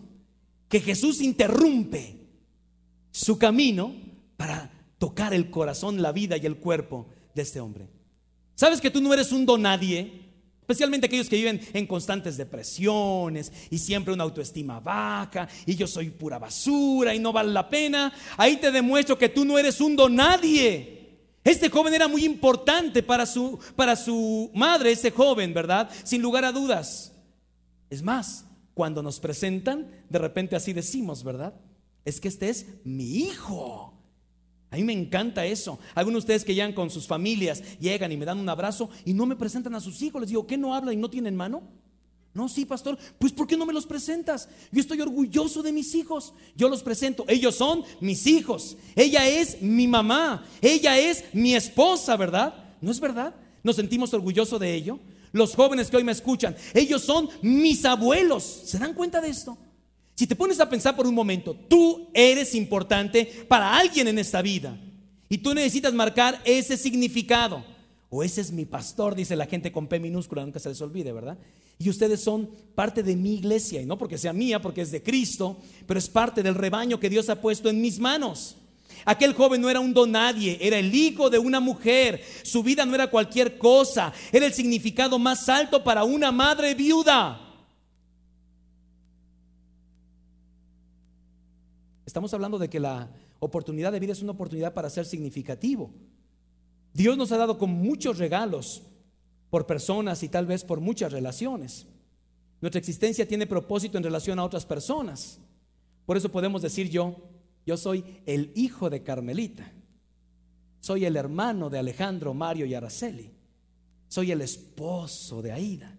que Jesús interrumpe su camino para tocar el corazón, la vida y el cuerpo de este hombre. ¿Sabes que tú no eres un don nadie? Especialmente aquellos que viven en constantes depresiones y siempre una autoestima baja y yo soy pura basura y no vale la pena. Ahí te demuestro que tú no eres un don nadie. Este joven era muy importante para su, para su madre, ese joven, ¿verdad? Sin lugar a dudas. Es más, cuando nos presentan, de repente así decimos, ¿verdad? Es que este es mi hijo. A mí me encanta eso. Algunos de ustedes que llegan con sus familias, llegan y me dan un abrazo y no me presentan a sus hijos. Les digo, ¿qué no hablan y no tienen mano? No, sí, pastor. Pues ¿por qué no me los presentas? Yo estoy orgulloso de mis hijos. Yo los presento. Ellos son mis hijos. Ella es mi mamá. Ella es mi esposa, ¿verdad? ¿No es verdad? ¿Nos sentimos orgullosos de ello? Los jóvenes que hoy me escuchan, ellos son mis abuelos. ¿Se dan cuenta de esto? Si te pones a pensar por un momento, tú eres importante para alguien en esta vida. Y tú necesitas marcar ese significado. O ese es mi pastor, dice la gente con P minúscula, nunca se les olvide, ¿verdad? Y ustedes son parte de mi iglesia, y no porque sea mía, porque es de Cristo, pero es parte del rebaño que Dios ha puesto en mis manos. Aquel joven no era un don nadie, era el hijo de una mujer. Su vida no era cualquier cosa, era el significado más alto para una madre viuda. Estamos hablando de que la oportunidad de vida es una oportunidad para ser significativo. Dios nos ha dado con muchos regalos por personas y tal vez por muchas relaciones. Nuestra existencia tiene propósito en relación a otras personas. Por eso podemos decir yo, yo soy el hijo de Carmelita. Soy el hermano de Alejandro, Mario y Araceli. Soy el esposo de Aida.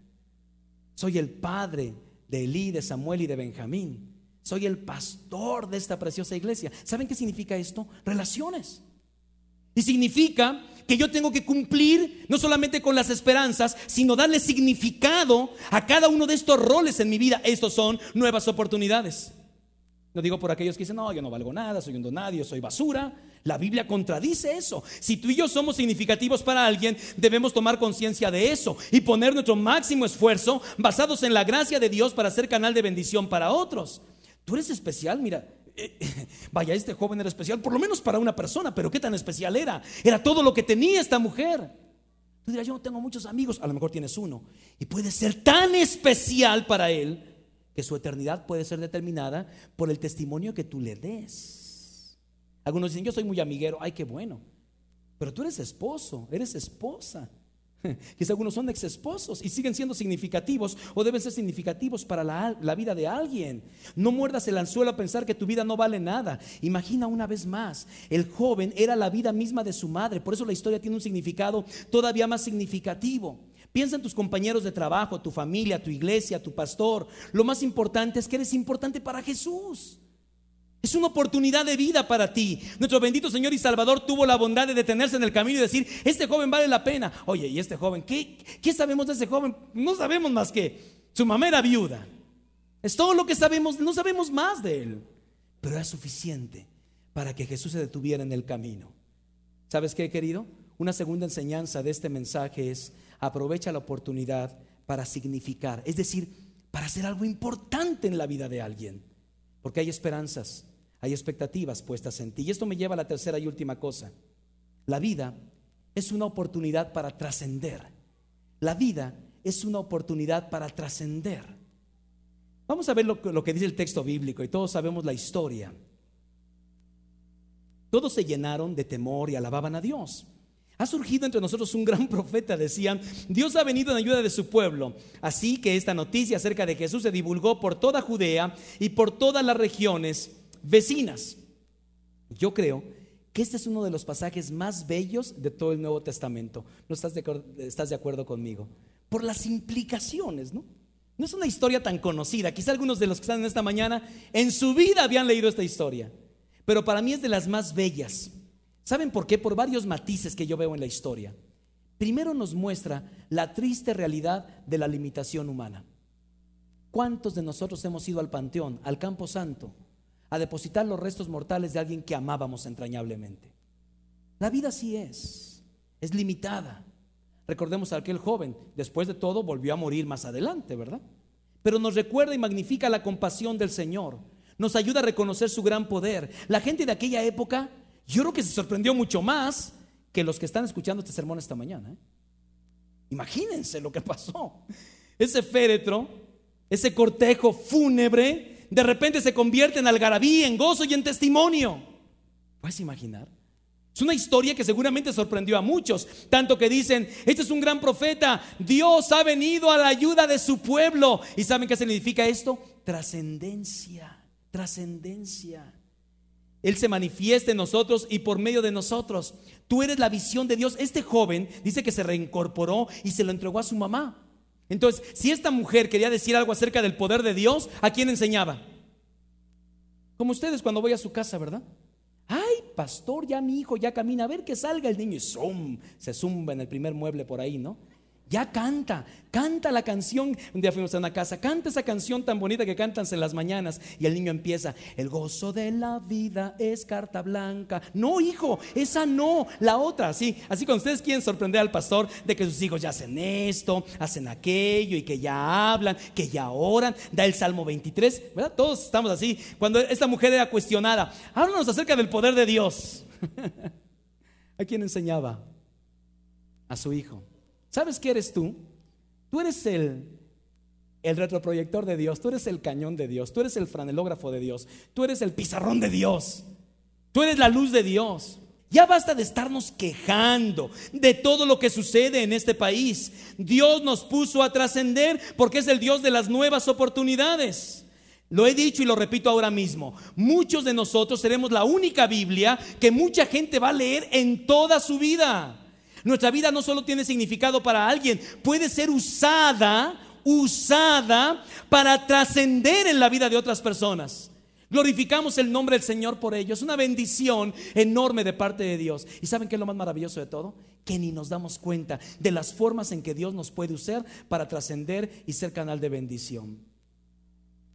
Soy el padre de Elí, de Samuel y de Benjamín. Soy el pastor de esta preciosa iglesia. ¿Saben qué significa esto? Relaciones. Y significa que yo tengo que cumplir no solamente con las esperanzas, sino darle significado a cada uno de estos roles en mi vida. Estos son nuevas oportunidades. No digo por aquellos que dicen, no, yo no valgo nada, soy un donadio, soy basura. La Biblia contradice eso. Si tú y yo somos significativos para alguien, debemos tomar conciencia de eso y poner nuestro máximo esfuerzo basados en la gracia de Dios para ser canal de bendición para otros. Tú eres especial, mira. Eh, vaya, este joven era especial, por lo menos para una persona, pero qué tan especial era. Era todo lo que tenía esta mujer. Tú dirás, yo no tengo muchos amigos, a lo mejor tienes uno. Y puede ser tan especial para él que su eternidad puede ser determinada por el testimonio que tú le des. Algunos dicen, yo soy muy amiguero, ay, qué bueno. Pero tú eres esposo, eres esposa. Quizá algunos son ex esposos y siguen siendo significativos o deben ser significativos para la, la, vida de alguien. No muerdas el anzuelo a pensar que tu vida no vale nada. Imagina una vez más, el joven era la vida misma de su madre, por eso la historia tiene un significado todavía más significativo. Piensa en tus compañeros de trabajo, tu familia, tu iglesia, tu pastor. Lo más importante es que eres importante para Jesús. Es una oportunidad de vida para ti. Nuestro bendito Señor y Salvador tuvo la bondad de detenerse en el camino y decir, este joven vale la pena. Oye, ¿y este joven? ¿Qué, sabemos de ese joven? No sabemos más que su mamá era viuda. Es todo lo que sabemos, no sabemos más de él. Pero era suficiente para que Jesús se detuviera en el camino. ¿Sabes qué, querido? Una segunda enseñanza de este mensaje es, aprovecha la oportunidad para significar, es decir, para hacer algo importante en la vida de alguien. Porque hay esperanzas, hay expectativas puestas en ti. Y esto me lleva a la tercera y última cosa. La vida es una oportunidad para trascender. La vida es una oportunidad para trascender. Vamos a ver lo, que dice el texto bíblico y todos sabemos la historia. Todos se llenaron de temor y alababan a Dios. Ha surgido entre nosotros un gran profeta, decían, Dios ha venido en ayuda de su pueblo. Así que esta noticia acerca de Jesús se divulgó por toda Judea y por todas las regiones vecinas. Yo creo que este es uno de los pasajes más bellos de todo el Nuevo Testamento. ¿No estás de, estás de acuerdo conmigo? Por las implicaciones, ¿no? No es una historia tan conocida. Quizá algunos de los que están en esta mañana en su vida habían leído esta historia. Pero para mí es de las más bellas ¿Saben por qué? Por varios matices que yo veo en la historia. Primero nos muestra la triste realidad de la limitación humana. ¿Cuántos de nosotros hemos ido al panteón, al campo santo, a depositar los restos mortales de alguien que amábamos entrañablemente? La vida así es, es limitada. Recordemos a aquel joven, después de todo volvió a morir más adelante, ¿verdad? Pero nos recuerda y magnifica la compasión del Señor. Nos ayuda a reconocer su gran poder. La gente de aquella época yo creo que se sorprendió mucho más que los que están escuchando este sermón esta mañana. ¿eh? Imagínense lo que pasó. Ese féretro, ese cortejo fúnebre, de repente se convierte en algarabía, en gozo y en testimonio. ¿Puedes imaginar? Es una historia que seguramente sorprendió a muchos, tanto que dicen, este es un gran profeta, Dios ha venido a la ayuda de su pueblo. ¿Y saben qué significa esto? Trascendencia, trascendencia. Él se manifiesta en nosotros y por medio de nosotros. Tú eres la visión de Dios. Este joven dice que se reincorporó y se lo entregó a su mamá. Entonces, si esta mujer quería decir algo acerca del poder de Dios, ¿a quién enseñaba? Como ustedes cuando voy a su casa, ¿verdad? Ay, pastor, ya mi hijo ya camina, a ver que salga el niño y zoom, se zumba en el primer mueble por ahí, ¿no? Ya canta, canta la canción. Un día fuimos a una casa, canta esa canción tan bonita que cantan en las mañanas. Y el niño empieza, el gozo de la vida es carta blanca. No, hijo, esa no, la otra. Así, así cuando ustedes quieren sorprender al pastor de que sus hijos ya hacen esto, hacen aquello y que ya hablan, que ya oran, da el Salmo 23, ¿verdad? Todos estamos así. Cuando esta mujer era cuestionada, háblanos acerca del poder de Dios. ¿A quién enseñaba? A su hijo. ¿Sabes qué eres tú? Tú eres el, el retroproyector de Dios, tú eres el cañón de Dios, tú eres el franelógrafo de Dios, tú eres el pizarrón de Dios, tú eres la luz de Dios. Ya basta de estarnos quejando de todo lo que sucede en este país. Dios nos puso a trascender porque es el Dios de las nuevas oportunidades. Lo he dicho y lo repito ahora mismo. Muchos de nosotros seremos la única Biblia que mucha gente va a leer en toda su vida. Nuestra vida no solo tiene significado para alguien, puede ser usada, usada para trascender en la vida de otras personas. Glorificamos el nombre del Señor por ello. Es una bendición enorme de parte de Dios. ¿Y saben qué es lo más maravilloso de todo? Que ni nos damos cuenta de las formas en que Dios nos puede usar para trascender y ser canal de bendición.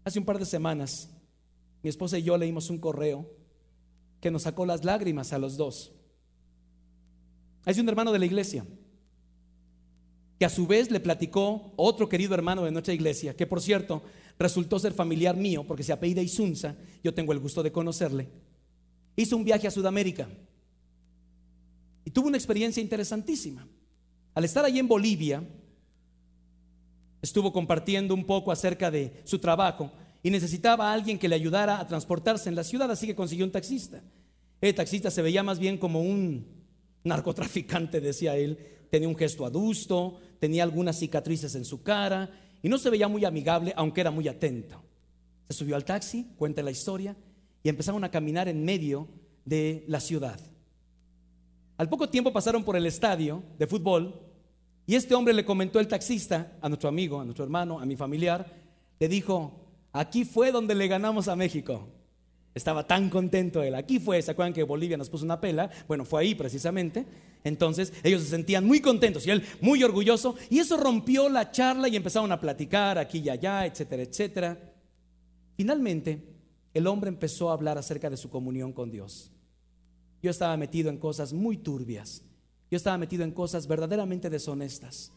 Hace un par de semanas, mi esposa y yo leímos un correo que nos sacó las lágrimas a los dos. Hay un hermano de la iglesia que a su vez le platicó otro querido hermano de nuestra iglesia, que por cierto resultó ser familiar mío porque se apellida Isunza, yo tengo el gusto de conocerle. Hizo un viaje a Sudamérica y tuvo una experiencia interesantísima. Al estar allí en Bolivia, estuvo compartiendo un poco acerca de su trabajo y necesitaba a alguien que le ayudara a transportarse en la ciudad, así que consiguió un taxista. El taxista se veía más bien como un narcotraficante, decía él, tenía un gesto adusto, tenía algunas cicatrices en su cara y no se veía muy amigable, aunque era muy atento. Se subió al taxi, cuenta la historia, y empezaron a caminar en medio de la ciudad. Al poco tiempo pasaron por el estadio de fútbol y este hombre le comentó el taxista a nuestro amigo, a nuestro hermano, a mi familiar, le dijo, aquí fue donde le ganamos a México. Estaba tan contento él. Aquí fue, ¿se acuerdan que Bolivia nos puso una pela? Bueno, fue ahí precisamente. Entonces ellos se sentían muy contentos y él muy orgulloso. Y eso rompió la charla y empezaron a platicar aquí y allá, etcétera, etcétera. Finalmente, el hombre empezó a hablar acerca de su comunión con Dios. Yo estaba metido en cosas muy turbias. Yo estaba metido en cosas verdaderamente deshonestas.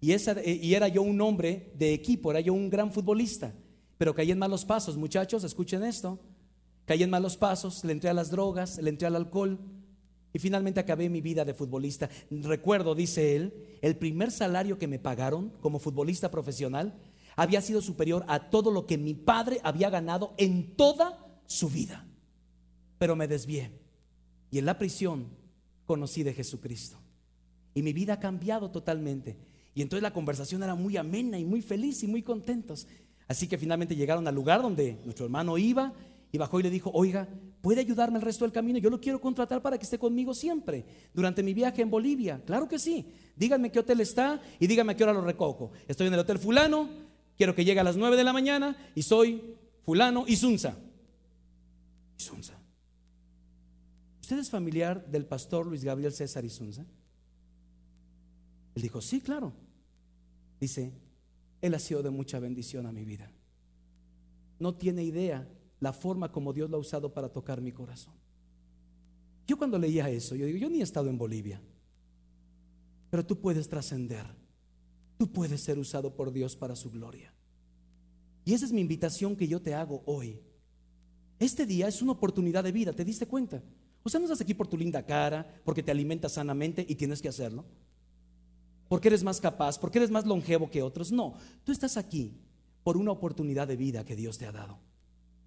Y, y era yo un hombre de equipo, era yo un gran futbolista. Pero caí en malos pasos, muchachos, escuchen esto. Caí en malos pasos, le entré a las drogas, le entré al alcohol y finalmente acabé mi vida de futbolista. Recuerdo, dice él, el primer salario que me pagaron como futbolista profesional había sido superior a todo lo que mi padre había ganado en toda su vida. Pero me desvié y en la prisión conocí de Jesucristo. Y mi vida ha cambiado totalmente. Y entonces la conversación era muy amena y muy feliz y muy contentos. Así que finalmente llegaron al lugar donde nuestro hermano iba y bajó y le dijo, oiga, ¿puede ayudarme el resto del camino? Yo lo quiero contratar para que esté conmigo siempre, durante mi viaje en Bolivia. Claro que sí. Díganme qué hotel está y díganme a qué hora lo recojo. Estoy en el hotel fulano, quiero que llegue a las 9 de la mañana y soy fulano Isunza. Isunza. ¿Usted es familiar del pastor Luis Gabriel César Isunza? Él dijo, sí, claro. Dice, él ha sido de mucha bendición a mi vida. No tiene idea la forma como Dios lo ha usado para tocar mi corazón. Yo cuando leía eso, yo digo, yo ni he estado en Bolivia, pero tú puedes trascender, tú puedes ser usado por Dios para su gloria. Y esa es mi invitación que yo te hago hoy. Este día es una oportunidad de vida, ¿te diste cuenta? O sea, no estás aquí por tu linda cara, porque te alimentas sanamente y tienes que hacerlo. Porque eres más capaz, porque eres más longevo que otros. No, tú estás aquí por una oportunidad de vida que Dios te ha dado.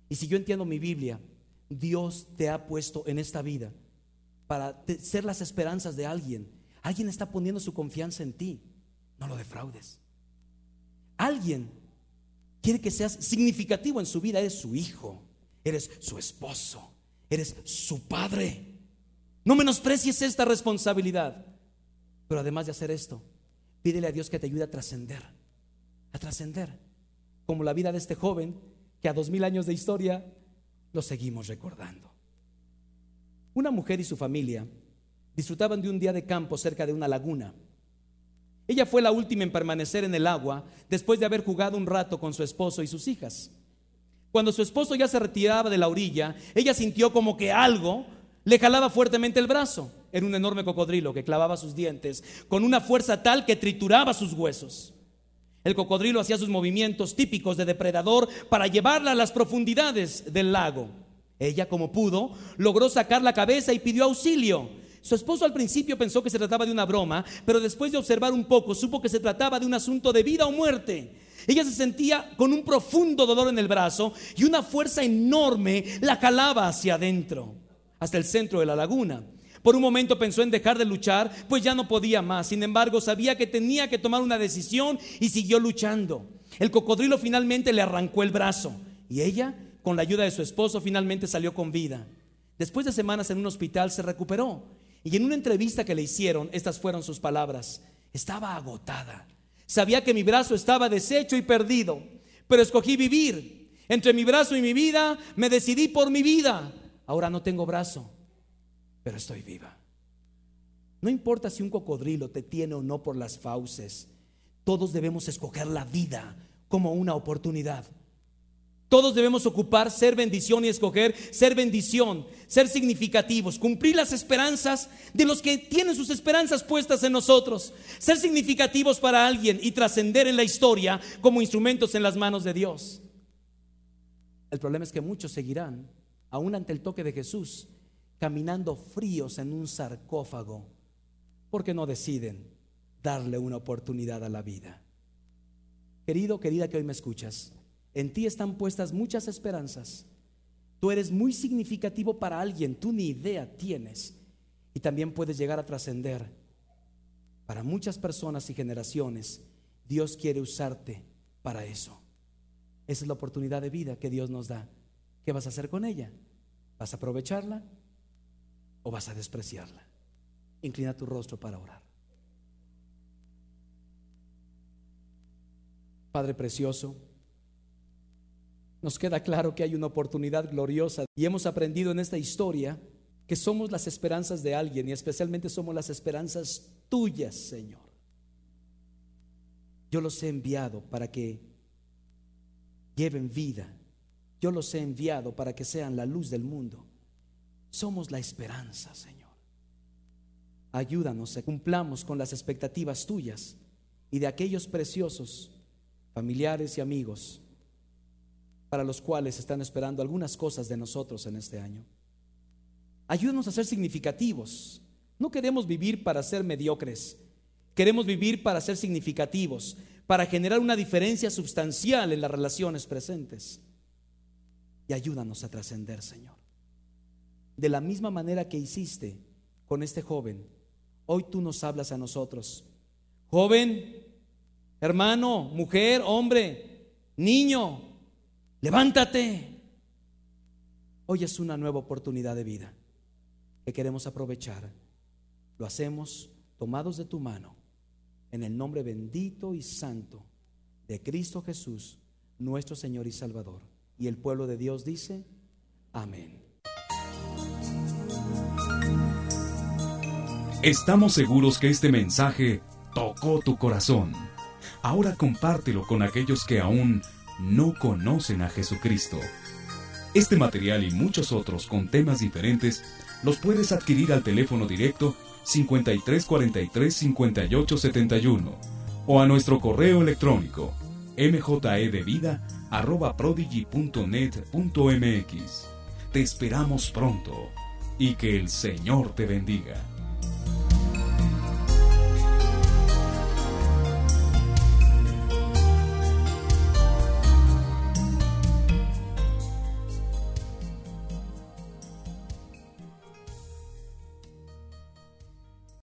Y si yo entiendo mi Biblia, Dios te ha puesto en esta vida para ser las esperanzas de alguien. Alguien está poniendo su confianza en ti. No lo defraudes. Alguien quiere que seas significativo en su vida. Eres su hijo, eres su esposo, eres su padre. No menosprecies esta responsabilidad. Pero además de hacer esto, pídele a Dios que te ayude a trascender. A trascender. Como la vida de este joven que a dos mil años de historia lo seguimos recordando. Una mujer y su familia disfrutaban de un día de campo cerca de una laguna. Ella fue la última en permanecer en el agua después de haber jugado un rato con su esposo y sus hijas. Cuando su esposo ya se retiraba de la orilla, ella sintió como que algo le jalaba fuertemente el brazo. Era un enorme cocodrilo que clavaba sus dientes con una fuerza tal que trituraba sus huesos. El cocodrilo hacía sus movimientos típicos de depredador para llevarla a las profundidades del lago. Ella, como pudo, logró sacar la cabeza y pidió auxilio. Su esposo al principio pensó que se trataba de una broma, pero después de observar un poco supo que se trataba de un asunto de vida o muerte. Ella se sentía con un profundo dolor en el brazo y una fuerza enorme la jalaba hacia adentro, hasta el centro de la laguna. Por un momento pensó en dejar de luchar, pues ya no podía más. Sin embargo, sabía que tenía que tomar una decisión y siguió luchando. El cocodrilo finalmente le arrancó el brazo y ella, con la ayuda de su esposo, finalmente salió con vida. Después de semanas en un hospital se recuperó y en una entrevista que le hicieron, estas fueron sus palabras. Estaba agotada. Sabía que mi brazo estaba deshecho y perdido, pero escogí vivir. Entre mi brazo y mi vida, me decidí por mi vida. Ahora no tengo brazo, pero estoy viva. No importa si un cocodrilo te tiene o no por las fauces, todos debemos escoger la vida como una oportunidad. Todos debemos ocupar ser bendición y escoger ser bendición, ser significativos, cumplir las esperanzas de los que tienen sus esperanzas puestas en nosotros, ser significativos para alguien y trascender en la historia como instrumentos en las manos de Dios. El problema es que muchos seguirán, aún ante el toque de Jesús, caminando fríos en un sarcófago, porque no deciden darle una oportunidad a la vida. Querido, querida que hoy me escuchas, en ti están puestas muchas esperanzas. Tú eres muy significativo para alguien, tú ni idea tienes. Y también puedes llegar a trascender. Para muchas personas y generaciones, Dios quiere usarte para eso. Esa es la oportunidad de vida que Dios nos da. ¿Qué vas a hacer con ella? ¿Vas a aprovecharla o vas a despreciarla? Inclina tu rostro para orar. Padre precioso, nos queda claro que hay una oportunidad gloriosa y hemos aprendido en esta historia que somos las esperanzas de alguien y especialmente somos las esperanzas tuyas, Señor. Yo los he enviado para que lleven vida. Yo los he enviado para que sean la luz del mundo. Somos la esperanza, Señor. Ayúdanos a cumplamos con las expectativas tuyas y de aquellos preciosos familiares y amigos para los cuales están esperando algunas cosas de nosotros en este año. Ayúdanos a ser significativos. No queremos vivir para ser mediocres. Queremos vivir para ser significativos, para generar una diferencia sustancial en las relaciones presentes. Y ayúdanos a trascender, Señor. De la misma manera que hiciste con este joven, hoy tú nos hablas a nosotros. Joven, hermano, mujer, hombre, niño, Levántate. Hoy es una nueva oportunidad de vida que queremos aprovechar. Lo hacemos tomados de tu mano en el nombre bendito y santo de Cristo Jesús, nuestro Señor y Salvador. Y el pueblo de Dios dice, amén. Estamos seguros que este mensaje tocó tu corazón. Ahora compártelo con aquellos que aún no conocen a Jesucristo. Este material y muchos otros con temas diferentes los puedes adquirir al teléfono directo 5343 5871 o a nuestro correo electrónico mjedevida@prodigy.net.mx. Te esperamos pronto y que el Señor te bendiga.